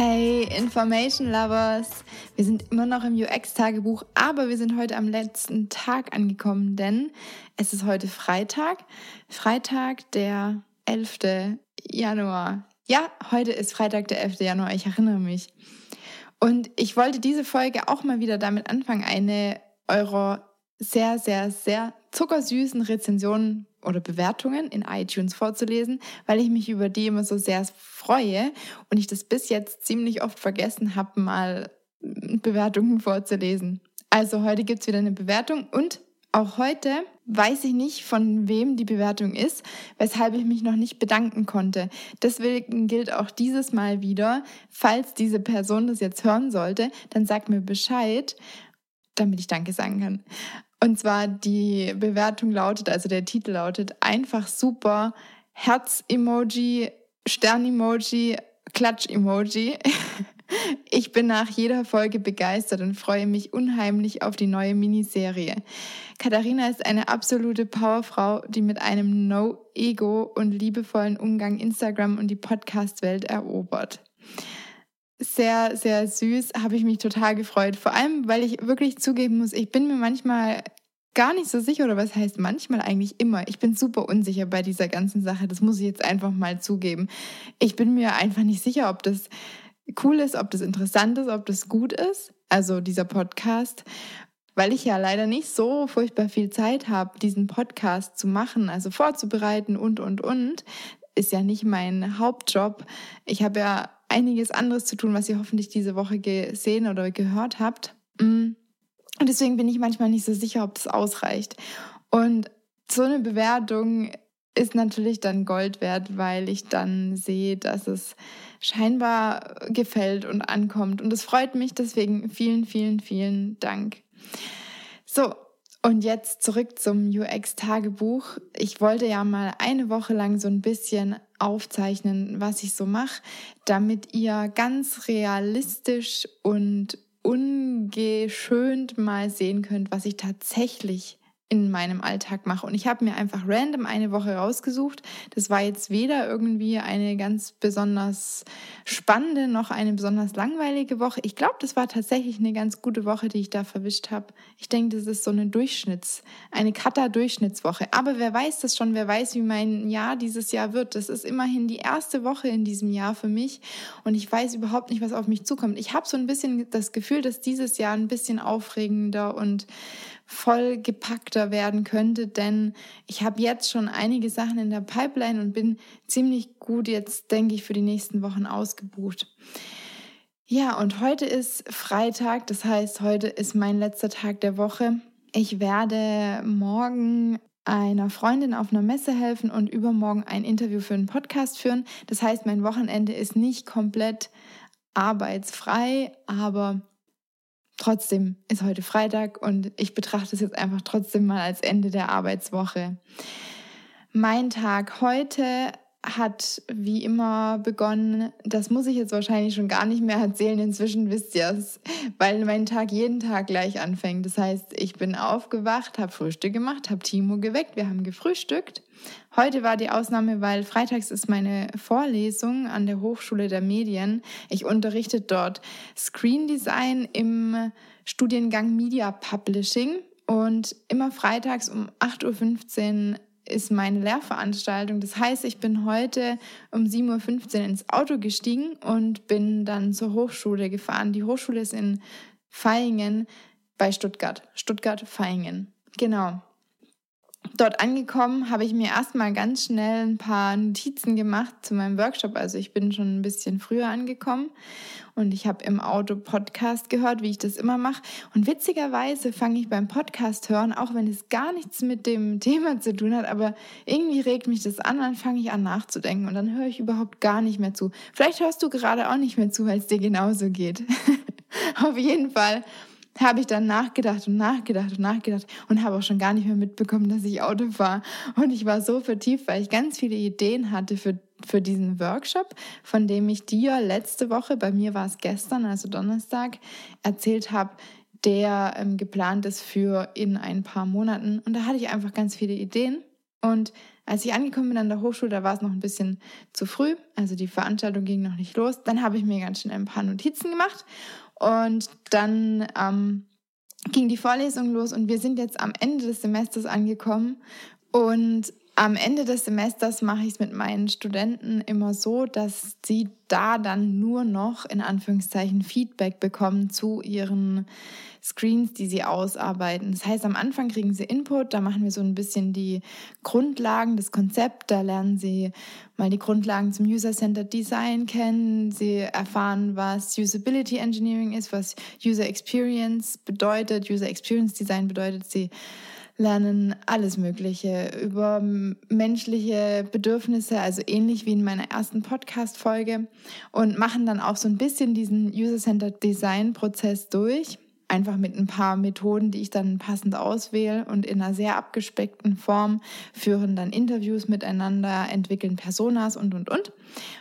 Hey Information Lovers, wir sind immer noch im UX-Tagebuch, aber wir sind heute am letzten Tag angekommen, denn es ist heute Freitag, Freitag der 11. Januar. Ja, heute ist Freitag der 11. Januar, ich erinnere mich. Und ich wollte diese Folge auch mal wieder damit anfangen, eine eurer sehr, sehr, sehr zuckersüßen Rezensionen oder Bewertungen in iTunes vorzulesen, weil ich mich über die immer so sehr freue und ich das bis jetzt ziemlich oft vergessen habe, mal Bewertungen vorzulesen. Also heute gibt es wieder eine Bewertung und auch heute weiß ich nicht, von wem die Bewertung ist, weshalb ich mich noch nicht bedanken konnte. Deswegen gilt auch dieses Mal wieder, falls diese Person das jetzt hören sollte, dann sag mir Bescheid, damit ich Danke sagen kann. Und zwar die Bewertung lautet, also der Titel lautet einfach super, Herz-Emoji, Stern-Emoji, Klatsch-Emoji. Ich bin nach jeder Folge begeistert und freue mich unheimlich auf die neue Miniserie. Katharina ist eine absolute Powerfrau, die mit einem No-Ego und liebevollen Umgang Instagram und die Podcast-Welt erobert sehr, sehr süß, habe ich mich total gefreut. Vor allem, weil ich wirklich zugeben muss, ich bin mir manchmal gar nicht so sicher, oder was heißt manchmal eigentlich immer. Ich bin super unsicher bei dieser ganzen Sache. Das muss ich jetzt einfach mal zugeben. Ich bin mir einfach nicht sicher, ob das cool ist, ob das interessant ist, ob das gut ist. Also dieser Podcast. Weil ich ja leider nicht so furchtbar viel Zeit habe, diesen Podcast zu machen, also vorzubereiten und, und, und, ist ja nicht mein Hauptjob. Ich habe ja einiges anderes zu tun, was ihr hoffentlich diese Woche gesehen oder gehört habt. Mm. Und deswegen bin ich manchmal nicht so sicher, ob das ausreicht. Und so eine Bewertung ist natürlich dann Gold wert, weil ich dann sehe, dass es scheinbar gefällt und ankommt. Und es freut mich deswegen vielen, vielen, vielen Dank. So, und jetzt zurück zum UX-Tagebuch. Ich wollte ja mal eine Woche lang so ein bisschen aufzeichnen, was ich so mache, damit ihr ganz realistisch und ungeschönt mal sehen könnt, was ich tatsächlich in meinem Alltag mache. Und ich habe mir einfach random eine Woche rausgesucht. Das war jetzt weder irgendwie eine ganz besonders spannende noch eine besonders langweilige Woche. Ich glaube, das war tatsächlich eine ganz gute Woche, die ich da verwischt habe. Ich denke, das ist so eine Durchschnitts, eine Kata-Durchschnittswoche. Aber wer weiß das schon? Wer weiß, wie mein Jahr dieses Jahr wird? Das ist immerhin die erste Woche in diesem Jahr für mich. Und ich weiß überhaupt nicht, was auf mich zukommt. Ich habe so ein bisschen das Gefühl, dass dieses Jahr ein bisschen aufregender und vollgepackter werden könnte, denn ich habe jetzt schon einige Sachen in der Pipeline und bin ziemlich gut jetzt, denke ich, für die nächsten Wochen ausgebucht. Ja, und heute ist Freitag, das heißt, heute ist mein letzter Tag der Woche. Ich werde morgen einer Freundin auf einer Messe helfen und übermorgen ein Interview für einen Podcast führen. Das heißt, mein Wochenende ist nicht komplett arbeitsfrei, aber Trotzdem ist heute Freitag und ich betrachte es jetzt einfach trotzdem mal als Ende der Arbeitswoche. Mein Tag heute hat wie immer begonnen. Das muss ich jetzt wahrscheinlich schon gar nicht mehr erzählen. Inzwischen wisst ihr es, weil mein Tag jeden Tag gleich anfängt. Das heißt, ich bin aufgewacht, habe Frühstück gemacht, habe Timo geweckt, wir haben gefrühstückt. Heute war die Ausnahme, weil freitags ist meine Vorlesung an der Hochschule der Medien. Ich unterrichte dort Screen Design im Studiengang Media Publishing. Und immer freitags um 8.15 Uhr ist meine Lehrveranstaltung. Das heißt, ich bin heute um 7.15 Uhr ins Auto gestiegen und bin dann zur Hochschule gefahren. Die Hochschule ist in Vaihingen bei Stuttgart. Stuttgart-Vaihingen. Genau. Dort angekommen habe ich mir erstmal ganz schnell ein paar Notizen gemacht zu meinem Workshop. Also ich bin schon ein bisschen früher angekommen und ich habe im Auto Podcast gehört, wie ich das immer mache. Und witzigerweise fange ich beim Podcast hören, auch wenn es gar nichts mit dem Thema zu tun hat, aber irgendwie regt mich das an, dann fange ich an nachzudenken und dann höre ich überhaupt gar nicht mehr zu. Vielleicht hörst du gerade auch nicht mehr zu, weil es dir genauso geht. Auf jeden Fall habe ich dann nachgedacht und nachgedacht und nachgedacht und habe auch schon gar nicht mehr mitbekommen, dass ich Auto fahre. Und ich war so vertieft, weil ich ganz viele Ideen hatte für, für diesen Workshop, von dem ich dir letzte Woche, bei mir war es gestern, also Donnerstag, erzählt habe, der ähm, geplant ist für in ein paar Monaten. Und da hatte ich einfach ganz viele Ideen. Und Als ich angekommen bin an der Hochschule, da war es noch ein bisschen zu früh, also die Veranstaltung ging noch nicht los. Dann habe ich mir ganz schnell ein paar Notizen gemacht und dann ähm, ging die Vorlesung los und wir sind jetzt am Ende des Semesters angekommen. Und am Ende des Semesters mache ich es mit meinen Studenten immer so, dass sie da dann nur noch in Anführungszeichen Feedback bekommen zu ihren Screens, die sie ausarbeiten. Das heißt, am Anfang kriegen sie Input, da machen wir so ein bisschen die Grundlagen, das Konzept, da lernen sie mal die Grundlagen zum User-Centered Design kennen, sie erfahren, was Usability Engineering ist, was User Experience bedeutet. User Experience Design bedeutet, sie lernen alles Mögliche über menschliche Bedürfnisse, also ähnlich wie in meiner ersten Podcast-Folge und machen dann auch so ein bisschen diesen User-Centered Design-Prozess durch. Einfach mit ein paar Methoden, die ich dann passend auswähle und in einer sehr abgespeckten Form führen dann Interviews miteinander, entwickeln Personas und, und, und.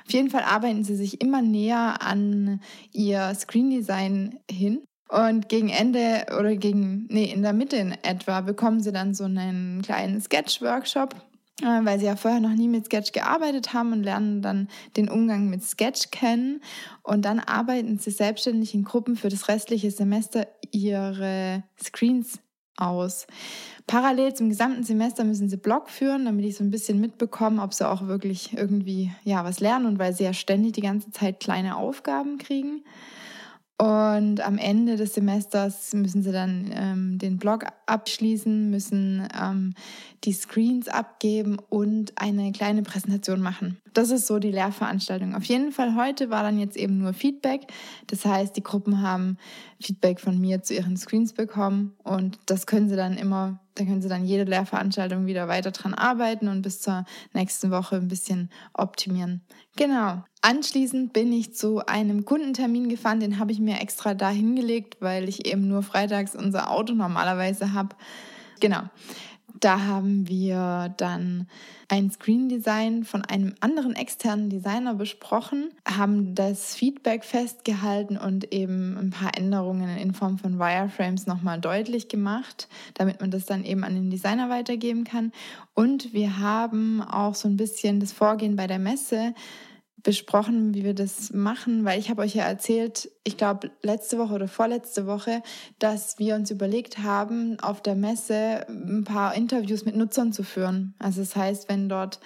Auf jeden Fall arbeiten sie sich immer näher an ihr Screen Design hin und gegen Ende oder gegen, nee, in der Mitte in etwa bekommen sie dann so einen kleinen Sketch-Workshop, äh, weil sie ja vorher noch nie mit Sketch gearbeitet haben und lernen dann den Umgang mit Sketch kennen. Und dann arbeiten sie selbstständig in Gruppen für das restliche Semester ihre Screens aus. Parallel zum gesamten Semester müssen sie Blog führen, damit ich so ein bisschen mitbekomme, ob sie auch wirklich irgendwie ja was lernen und weil sie ja ständig die ganze Zeit kleine Aufgaben kriegen. Und am Ende des Semesters müssen sie dann ähm, den Blog abschließen, müssen ähm, die Screens abgeben und eine kleine Präsentation machen. Das ist so die Lehrveranstaltung. Auf jeden Fall heute war dann jetzt eben nur Feedback. Das heißt, die Gruppen haben Feedback von mir zu ihren Screens bekommen und das können sie dann immer, da können sie dann jede Lehrveranstaltung wieder weiter dran arbeiten und bis zur nächsten Woche ein bisschen optimieren. Genau. Anschließend bin ich zu einem Kundentermin gefahren, den habe ich mir extra da hingelegt, weil ich eben nur freitags unser Auto normalerweise habe. Genau. Da haben wir dann ein Screen Design von einem anderen externen Designer besprochen, haben das Feedback festgehalten und eben ein paar Änderungen in Form von Wireframes nochmal deutlich gemacht, damit man das dann eben an den Designer weitergeben kann. Und wir haben auch so ein bisschen das Vorgehen bei der Messe besprochen, wie wir das machen, weil ich habe euch ja erzählt, ich glaube letzte Woche oder vorletzte Woche, dass wir uns überlegt haben, auf der Messe ein paar Interviews mit Nutzern zu führen. Also das heißt, wenn dort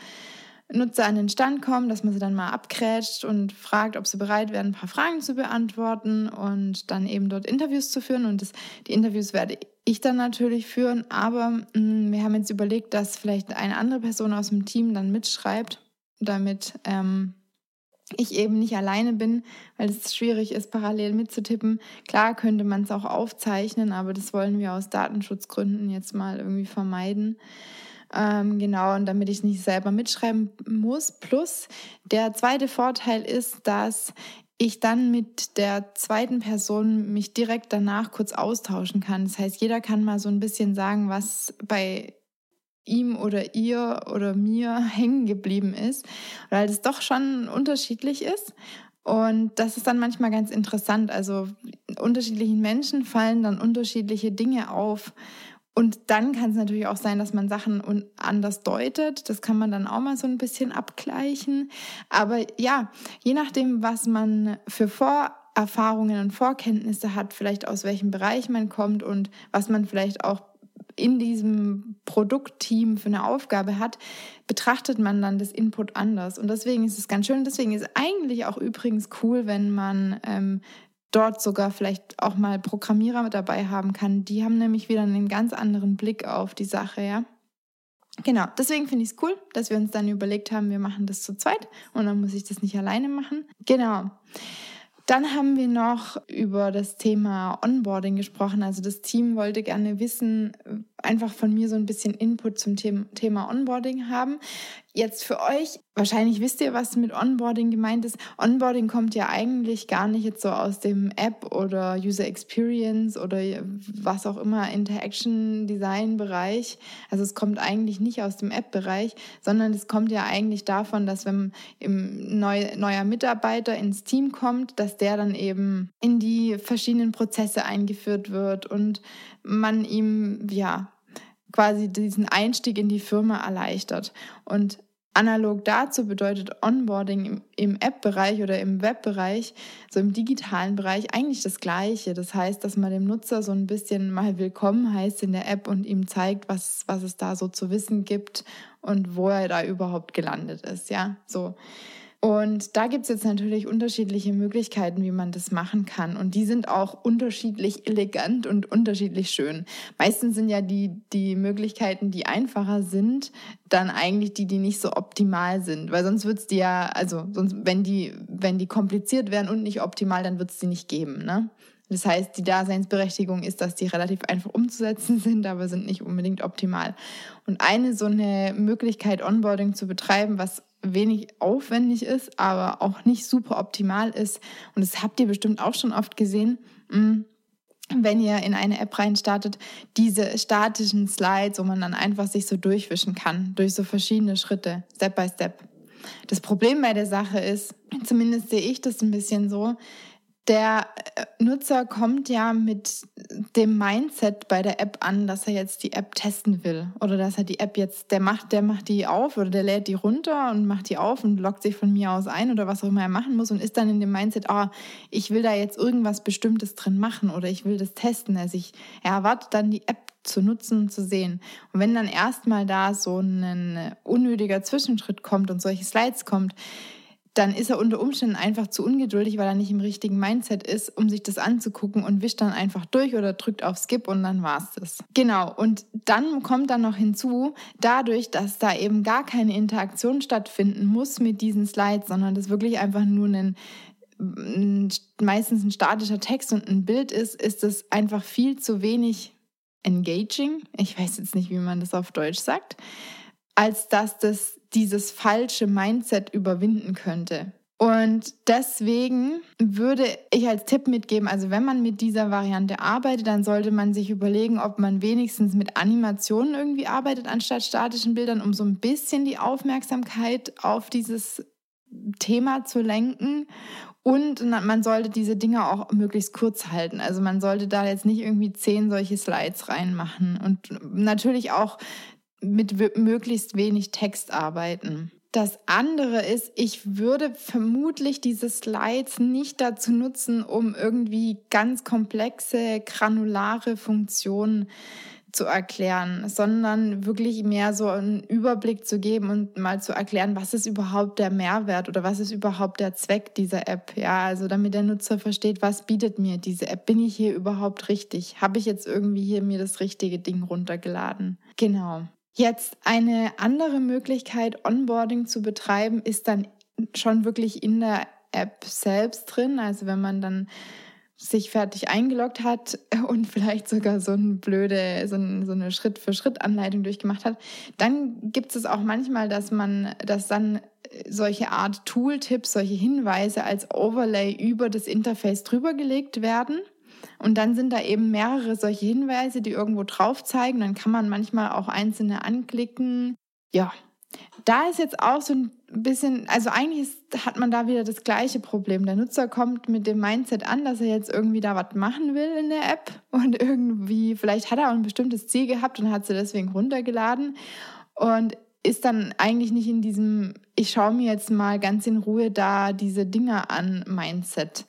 Nutzer an den Stand kommen, dass man sie dann mal abgrätscht und fragt, ob sie bereit wären, ein paar Fragen zu beantworten und dann eben dort Interviews zu führen. Und das, die Interviews werde ich dann natürlich führen, aber mh, mm, wir haben jetzt überlegt, dass vielleicht eine andere Person aus dem Team dann mitschreibt, damit ähm, ich eben nicht alleine bin, weil es schwierig ist, parallel mitzutippen. Klar könnte man es auch aufzeichnen, aber das wollen wir aus Datenschutzgründen jetzt mal irgendwie vermeiden. Ähm, genau, und damit ich nicht selber mitschreiben muss. Plus, der zweite Vorteil ist, dass ich dann mit der zweiten Person mich direkt danach kurz austauschen kann. Das heißt, jeder kann mal so ein bisschen sagen, was bei ihm oder ihr oder mir hängen geblieben ist, weil es doch schon unterschiedlich ist. Und das ist dann manchmal ganz interessant. Also unterschiedlichen Menschen fallen dann unterschiedliche Dinge auf. Und dann kann es natürlich auch sein, dass man Sachen anders deutet. Das kann man dann auch mal so ein bisschen abgleichen. Aber ja, je nachdem, was man für Vorerfahrungen und Vorkenntnisse hat, vielleicht aus welchem Bereich man kommt und was man vielleicht auch in diesem Produktteam für eine Aufgabe hat, betrachtet man dann das Input anders. Und deswegen ist es ganz schön. Deswegen ist eigentlich auch übrigens cool, wenn man ähm, dort sogar vielleicht auch mal Programmierer mit dabei haben kann. Die haben nämlich wieder einen ganz anderen Blick auf die Sache, ja. Genau, deswegen finde ich es cool, dass wir uns dann überlegt haben, wir machen das zu zweit und dann muss ich das nicht alleine machen. Genau. Dann haben wir noch über das Thema Onboarding gesprochen. Also das Team wollte gerne wissen, einfach von mir so ein bisschen Input zum Thema Onboarding haben. Jetzt für euch, wahrscheinlich wisst ihr, was mit Onboarding gemeint ist. Onboarding kommt ja eigentlich gar nicht jetzt so aus dem App oder User Experience oder was auch immer, Interaction Design Bereich. Also es kommt eigentlich nicht aus dem App-Bereich, sondern es kommt ja eigentlich davon, dass wenn ein neu, neuer Mitarbeiter ins Team kommt, dass der dann eben in die verschiedenen Prozesse eingeführt wird und man ihm, ja, quasi diesen Einstieg in die Firma erleichtert. Und Analog dazu bedeutet Onboarding im, im App-Bereich oder im Web-Bereich, so im digitalen Bereich, eigentlich das Gleiche. Das heißt, dass man dem Nutzer so ein bisschen mal willkommen heißt in der App und ihm zeigt, was, was es da so zu wissen gibt und wo er da überhaupt gelandet ist. Ja, so. Und da gibt es jetzt natürlich unterschiedliche Möglichkeiten, wie man das machen kann. Und die sind auch unterschiedlich elegant und unterschiedlich schön. Meistens sind ja die, die Möglichkeiten, die einfacher sind, dann eigentlich die, die nicht so optimal sind. Weil sonst wird es die ja, also sonst, wenn die, wenn die kompliziert wären und nicht optimal, dann wird es die nicht geben. Ne? Das heißt, die Daseinsberechtigung ist, dass die relativ einfach umzusetzen sind, aber sind nicht unbedingt optimal. Und eine so eine Möglichkeit, Onboarding zu betreiben, was wenig aufwendig ist, aber auch nicht super optimal ist. Und das habt ihr bestimmt auch schon oft gesehen. Mm, wenn ihr in eine App reinstartet, diese statischen Slides, wo man dann einfach sich so durchwischen kann, durch so verschiedene Schritte, Step by Step. Das Problem bei der Sache ist, zumindest sehe ich das ein bisschen so, der äh, Nutzer kommt ja mit dem Mindset bei der App an, dass er jetzt die App testen will oder dass er die App jetzt, der macht, der macht die auf oder der lädt die runter und macht die auf und loggt sich von mir aus ein oder was auch immer er machen muss und ist dann in dem Mindset, oh, ich will da jetzt irgendwas Bestimmtes drin machen oder ich will das testen. Also ich, er erwartet dann die App zu nutzen und zu sehen. Und wenn dann erstmal da so ein unnötiger Zwischenschritt kommt und solche Slides kommt, dann ist er unter Umständen einfach zu ungeduldig, weil er nicht im richtigen Mindset ist, um sich das anzugucken und wischt dann einfach durch oder drückt auf Skip und dann war's das. Genau. Und dann kommt dann noch hinzu, dadurch, dass da eben gar keine Interaktion stattfinden muss mit diesen Slides, sondern das wirklich einfach nur ein meistens ein statischer Text und ein Bild ist, ist es einfach viel zu wenig engaging. Ich weiß jetzt nicht, wie man das auf Deutsch sagt, als dass das dieses falsche Mindset überwinden könnte. Und deswegen würde ich als Tipp mitgeben, also wenn man mit dieser Variante arbeitet, dann sollte man sich überlegen, ob man wenigstens mit Animationen irgendwie arbeitet, anstatt statischen Bildern, um so ein bisschen die Aufmerksamkeit auf dieses Thema zu lenken. Und man sollte diese Dinge auch möglichst kurz halten. Also man sollte da jetzt nicht irgendwie zehn solche Slides reinmachen. Und natürlich auch mit möglichst wenig Text arbeiten. Das andere ist, ich würde vermutlich diese Slides nicht dazu nutzen, um irgendwie ganz komplexe, granulare Funktionen zu erklären, sondern wirklich mehr so einen Überblick zu geben und mal zu erklären, was ist überhaupt der Mehrwert oder was ist überhaupt der Zweck dieser App. Ja, also damit der Nutzer versteht, was bietet mir diese App? Bin ich hier überhaupt richtig? Habe ich jetzt irgendwie hier mir das richtige Ding runtergeladen? Genau. Jetzt eine andere Möglichkeit, Onboarding zu betreiben, ist dann schon wirklich in der App selbst drin. Also wenn man dann sich fertig eingeloggt hat und vielleicht sogar so eine blöde, so, eine Schritt-für-Schritt-Anleitung durchgemacht hat, dann gibt es auch manchmal, dass man, dass dann solche Art Tooltips, solche Hinweise als Overlay über das Interface drüber gelegt werden. Und dann sind da eben mehrere solche Hinweise, die irgendwo drauf zeigen. Dann kann man manchmal auch einzelne anklicken. Ja, da ist jetzt auch so ein bisschen, also eigentlich ist, hat man da wieder das gleiche Problem. Der Nutzer kommt mit dem Mindset an, dass er jetzt irgendwie da was machen will in der App und irgendwie, vielleicht hat er auch ein bestimmtes Ziel gehabt und hat sie deswegen runtergeladen und ist dann eigentlich nicht in diesem, ich schaue mir jetzt mal ganz in Ruhe da diese Dinge an Mindset.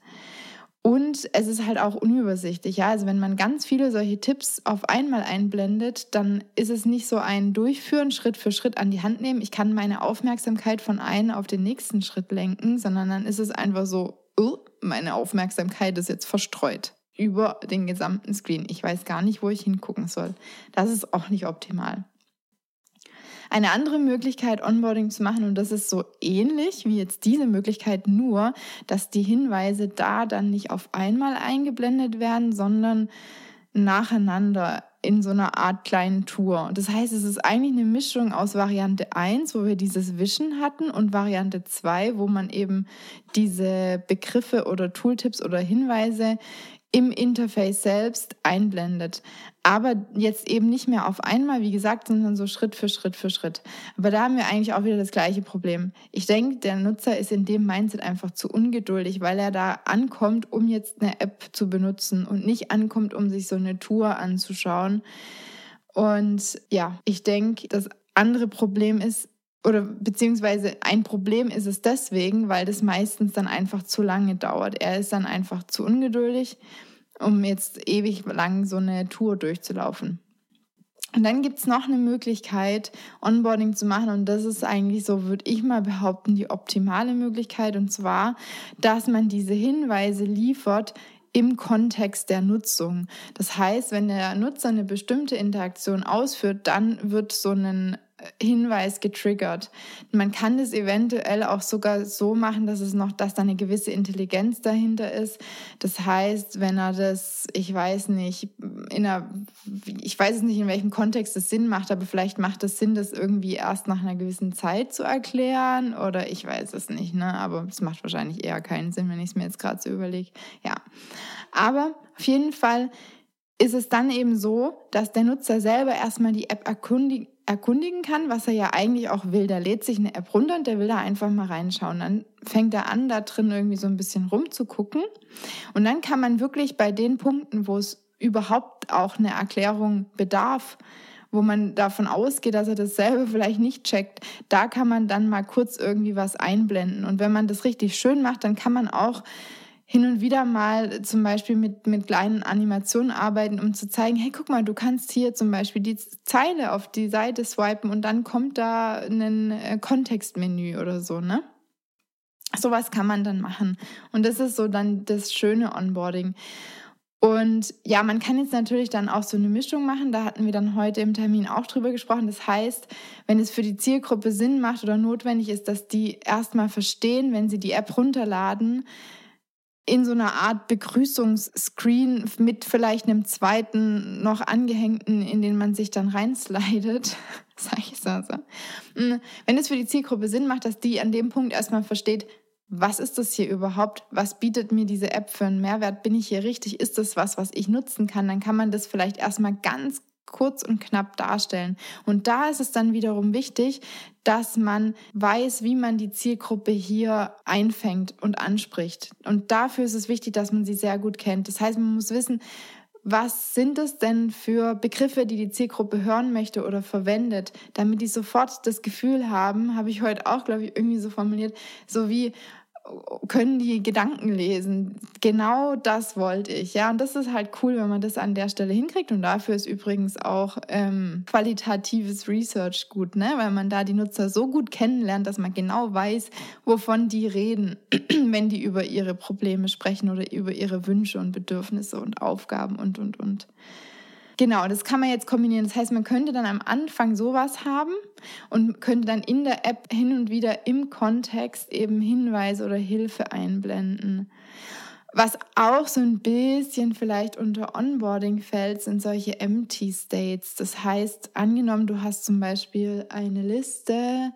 Und es ist halt auch unübersichtlich. Ja? Also wenn man ganz viele solche Tipps auf einmal einblendet, dann ist es nicht so ein Durchführen, Schritt für Schritt an die Hand nehmen. Ich kann meine Aufmerksamkeit von einem auf den nächsten Schritt lenken, sondern dann ist es einfach so, oh, meine Aufmerksamkeit ist jetzt verstreut über den gesamten Screen. Ich weiß gar nicht, wo ich hingucken soll. Das ist auch nicht optimal. Eine andere Möglichkeit, Onboarding zu machen, und das ist so ähnlich wie jetzt diese Möglichkeit, nur, dass die Hinweise da dann nicht auf einmal eingeblendet werden, sondern nacheinander in so einer Art kleinen Tour. Das heißt, es ist eigentlich eine Mischung aus Variante 1, wo wir dieses Wischen hatten, und Variante 2, wo man eben diese Begriffe oder Tooltips oder Hinweise im Interface selbst einblendet. Aber jetzt eben nicht mehr auf einmal, wie gesagt, sondern so Schritt für Schritt für Schritt. Aber da haben wir eigentlich auch wieder das gleiche Problem. Ich denke, der Nutzer ist in dem Mindset einfach zu ungeduldig, weil er da ankommt, um jetzt eine App zu benutzen und nicht ankommt, um sich so eine Tour anzuschauen. Und ja, ich denke, das andere Problem ist, oder beziehungsweise ein Problem ist es deswegen, weil das meistens dann einfach zu lange dauert. Er ist dann einfach zu ungeduldig, um jetzt ewig lang so eine Tour durchzulaufen. Und dann gibt es noch eine Möglichkeit, Onboarding zu machen. Und das ist eigentlich so, würde ich mal behaupten, die optimale Möglichkeit. Und zwar, dass man diese Hinweise liefert im Kontext der Nutzung. Das heißt, wenn der Nutzer eine bestimmte Interaktion ausführt, dann wird so ein Hinweis getriggert. Man kann das eventuell auch sogar so machen, dass es noch, dass da eine gewisse Intelligenz dahinter ist. Das heißt, wenn er das, ich weiß nicht, in einer, ich weiß es nicht, in welchem Kontext es Sinn macht, aber vielleicht macht es Sinn, das irgendwie erst nach einer gewissen Zeit zu erklären oder ich weiß es nicht, ne? Aber es macht wahrscheinlich eher keinen Sinn, wenn ich es mir jetzt gerade so überlege. Ja. Aber auf jeden Fall ist es dann eben so, dass der Nutzer selber erstmal die App erkundigen erkundigen kann, was er ja eigentlich auch will. Der lädt sich eine App runter und der will da einfach mal reinschauen. Dann fängt er an, da drin irgendwie so ein bisschen rumzugucken. Und dann kann man wirklich bei den Punkten, wo es überhaupt auch eine Erklärung bedarf, wo man davon ausgeht, dass er dasselbe vielleicht nicht checkt, da kann man dann mal kurz irgendwie was einblenden. Und wenn man das richtig schön macht, dann kann man auch hin und wieder mal zum Beispiel mit, mit kleinen Animationen arbeiten, um zu zeigen, hey, guck mal, du kannst hier zum Beispiel die Zeile auf die Seite swipen und dann kommt da ein äh, Kontextmenü oder so, ne? Sowas kann man dann machen. Und das ist so dann das schöne Onboarding. Und ja, man kann jetzt natürlich dann auch so eine Mischung machen. Da hatten wir dann heute im Termin auch drüber gesprochen. Das heißt, wenn es für die Zielgruppe Sinn macht oder notwendig ist, dass die erstmal verstehen, wenn sie die App runterladen, in so einer Art Begrüßungsscreen mit vielleicht einem zweiten noch angehängten, in den man sich dann reinslidet, sag ich so. Mm, wenn es für die Zielgruppe Sinn macht, dass die an dem Punkt erstmal versteht, was ist das hier überhaupt? Was bietet mir diese App für einen Mehrwert? Bin ich hier richtig? Ist das was, was ich nutzen kann? Dann kann man das vielleicht erstmal ganz kurz und knapp darstellen. Und da ist es dann wiederum wichtig, dass man weiß, wie man die Zielgruppe hier einfängt und anspricht. Und dafür ist es wichtig, dass man sie sehr gut kennt. Das heißt, man muss wissen, was sind es denn für Begriffe, die die Zielgruppe hören möchte oder verwendet, damit die sofort das Gefühl haben, habe ich heute auch, glaube ich, irgendwie so formuliert, so wie, können die Gedanken lesen. Genau das wollte ich. Ja, und das ist halt cool, wenn man das an der Stelle hinkriegt. Und dafür ist übrigens auch ähm, qualitatives Research gut, ne? weil man da die Nutzer so gut kennenlernt, dass man genau weiß, wovon die reden, wenn die über ihre Probleme sprechen oder über ihre Wünsche und Bedürfnisse und Aufgaben und, und, und. Genau, das kann man jetzt kombinieren. Das heißt, man könnte dann am Anfang sowas haben und könnte dann in der App hin und wieder im Kontext eben Hinweise oder Hilfe einblenden. Was auch so ein bisschen vielleicht unter Onboarding fällt, sind solche Empty States. Das heißt, angenommen, du hast zum Beispiel eine Liste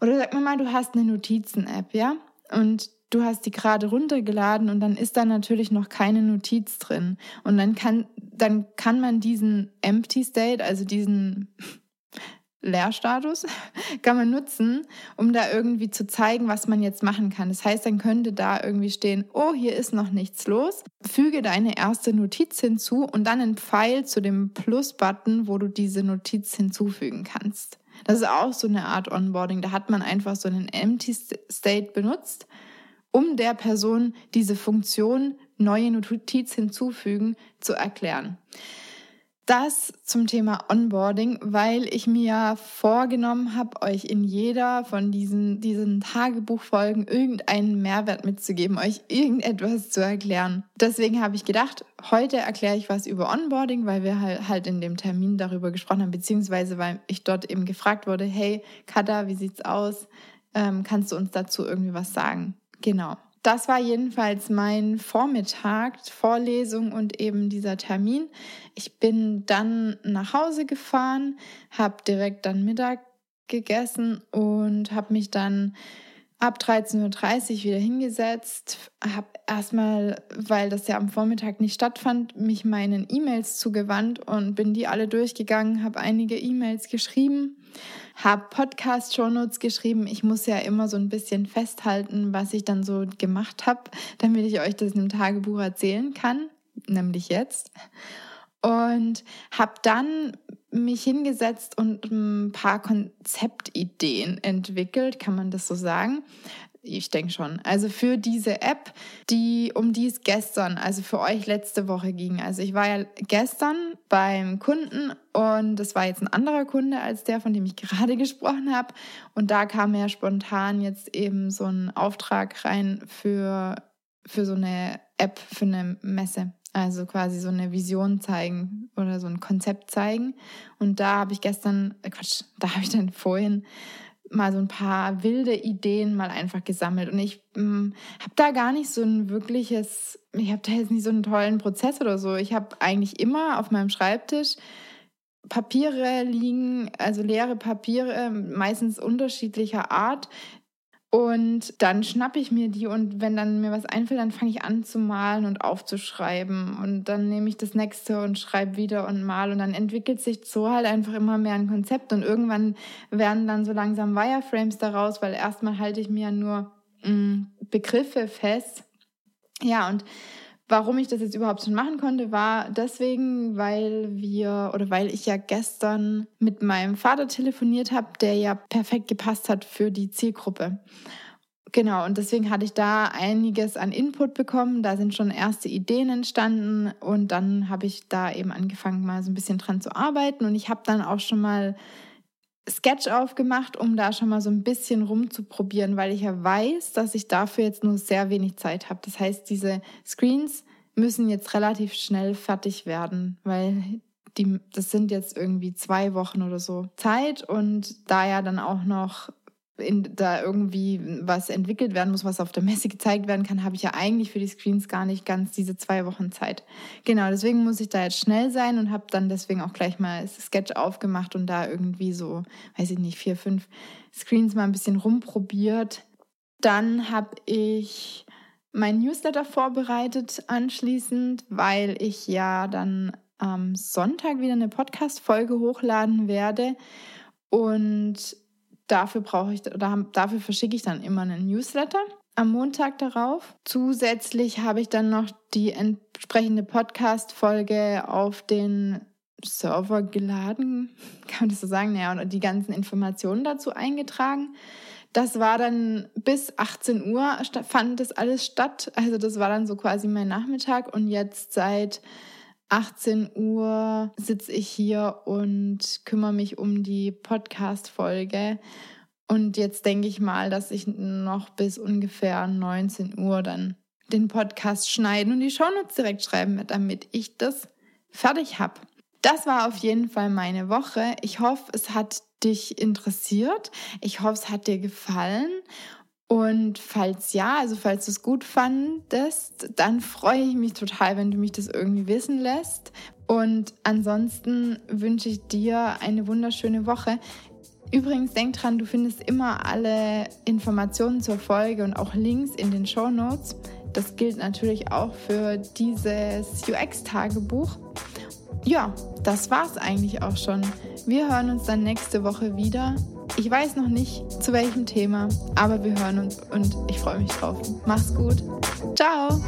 oder sag mal, du hast eine Notizen-App, ja? Und du hast die gerade runtergeladen und dann ist da natürlich noch keine Notiz drin. Und dann kann, dann kann man diesen Empty State, also diesen Leerstatus, kann man nutzen, um da irgendwie zu zeigen, was man jetzt machen kann. Das heißt, dann könnte da irgendwie stehen, oh, hier ist noch nichts los. Füge deine erste Notiz hinzu und dann einen Pfeil zu dem Plus-Button, wo du diese Notiz hinzufügen kannst. Das ist auch so eine Art Onboarding. Da hat man einfach so einen Empty State benutzt um der Person diese Funktion neue Notiz hinzufügen zu erklären. Das zum Thema Onboarding, weil ich mir vorgenommen habe, euch in jeder von diesen, diesen Tagebuchfolgen irgendeinen Mehrwert mitzugeben, euch irgendetwas zu erklären. Deswegen habe ich gedacht, heute erkläre ich was über Onboarding, weil wir halt in dem Termin darüber gesprochen haben, beziehungsweise weil ich dort eben gefragt wurde, hey Kada, wie sieht's aus? Ähm, kannst du uns dazu irgendwie was sagen? Genau. Das war jedenfalls mein Vormittag, Vorlesung und eben dieser Termin. Ich bin dann nach Hause gefahren, habe direkt dann Mittag gegessen und habe mich dann ab 13.30 Uhr wieder hingesetzt, habe erstmal, weil das ja am Vormittag nicht stattfand, mich meinen E-Mails zugewandt und bin die alle durchgegangen, habe einige E-Mails geschrieben habe Podcast-Shownotes geschrieben. Ich muss ja immer so ein bisschen festhalten, was ich dann so gemacht habe, damit ich euch das in einem Tagebuch erzählen kann, nämlich jetzt. Und habe dann mich hingesetzt und ein paar Konzeptideen entwickelt, kann man das so sagen. Ich denke schon. Also für diese App, die um die es gestern, also für euch letzte Woche ging. Also ich war ja gestern beim Kunden und das war jetzt ein anderer Kunde als der, von dem ich gerade gesprochen habe. Und da kam ja spontan jetzt eben so ein Auftrag rein für, für so eine App, für eine Messe. Also quasi so eine Vision zeigen oder so ein Konzept zeigen. Und da habe ich gestern, äh, Quatsch, da habe ich dann vorhin mal so ein paar wilde Ideen mal einfach gesammelt. Und ich hm, habe da gar nicht so ein wirkliches, ich habe da jetzt nicht so einen tollen Prozess oder so. Ich habe eigentlich immer auf meinem Schreibtisch Papiere liegen, also leere Papiere, meistens unterschiedlicher Art, und dann schnappe ich mir die und wenn dann mir was einfällt, dann fange ich an zu malen und aufzuschreiben. Und dann nehme ich das nächste und schreibe wieder und mal. Und dann entwickelt sich so halt einfach immer mehr ein Konzept. Und irgendwann werden dann so langsam Wireframes daraus, weil erstmal halte ich mir nur mh, mm, Begriffe fest. Ja, und Warum ich das jetzt überhaupt schon machen konnte, war deswegen, weil wir oder weil ich ja gestern mit meinem Vater telefoniert habe, der ja perfekt gepasst hat für die Zielgruppe. Genau, und deswegen hatte ich da einiges an Input bekommen. Da sind schon erste Ideen entstanden und dann habe ich da eben angefangen, mal so ein bisschen dran zu arbeiten. Und ich habe dann auch schon mal Sketch aufgemacht, um da schon mal so ein bisschen rumzuprobieren, weil ich ja weiß, dass ich dafür jetzt nur sehr wenig Zeit habe. Das heißt, diese Screens müssen jetzt relativ schnell fertig werden, weil die, das sind jetzt irgendwie zwei Wochen oder so Zeit und da ja dann auch noch in, da irgendwie was entwickelt werden muss, was auf der Messe gezeigt werden kann, habe ich ja eigentlich für die Screens gar nicht ganz diese zwei Wochen Zeit. Genau, deswegen muss ich da jetzt schnell sein und habe dann deswegen auch gleich mal Sketch aufgemacht und da irgendwie so, weiß ich nicht, vier, fünf Screens mal ein bisschen rumprobiert. Dann habe ich mein Newsletter vorbereitet anschließend, weil ich ja dann am Sonntag wieder eine Podcast-Folge hochladen werde. Und dafür brauche ich oder dafür verschicke ich dann immer einen Newsletter am Montag darauf. Zusätzlich habe ich dann noch die entsprechende Podcast-Folge auf den Server geladen, kann man das so sagen, ja, und die ganzen Informationen dazu eingetragen. Das war dann bis 18 Uhr fand das alles statt. Also das war dann so quasi mein Nachmittag und jetzt seit 18 Uhr sitze ich hier und kümmere mich um die Podcast-Folge. Und jetzt denke ich mal, dass ich noch bis ungefähr 19 Uhr dann den Podcast schneiden und die Shownotes direkt schreiben werde, damit ich das fertig habe. Das war auf jeden Fall meine Woche. Ich hoffe, es hat dich interessiert. Ich hoffe, es hat dir gefallen. Und falls ja, also falls du es gut fandest, dann freue ich mich total, wenn du mich das irgendwie wissen lässt. Und ansonsten wünsche ich dir eine wunderschöne Woche. Übrigens, denk dran, du findest immer alle Informationen zur Folge und auch Links in den Show Notes. Das gilt natürlich auch für dieses UX-Tagebuch. Ja, das war's eigentlich auch schon. Wir hören uns dann nächste Woche wieder. Ich weiß noch nicht zu welchem Thema, aber wir hören uns und ich freue mich drauf. Mach's gut. Ciao.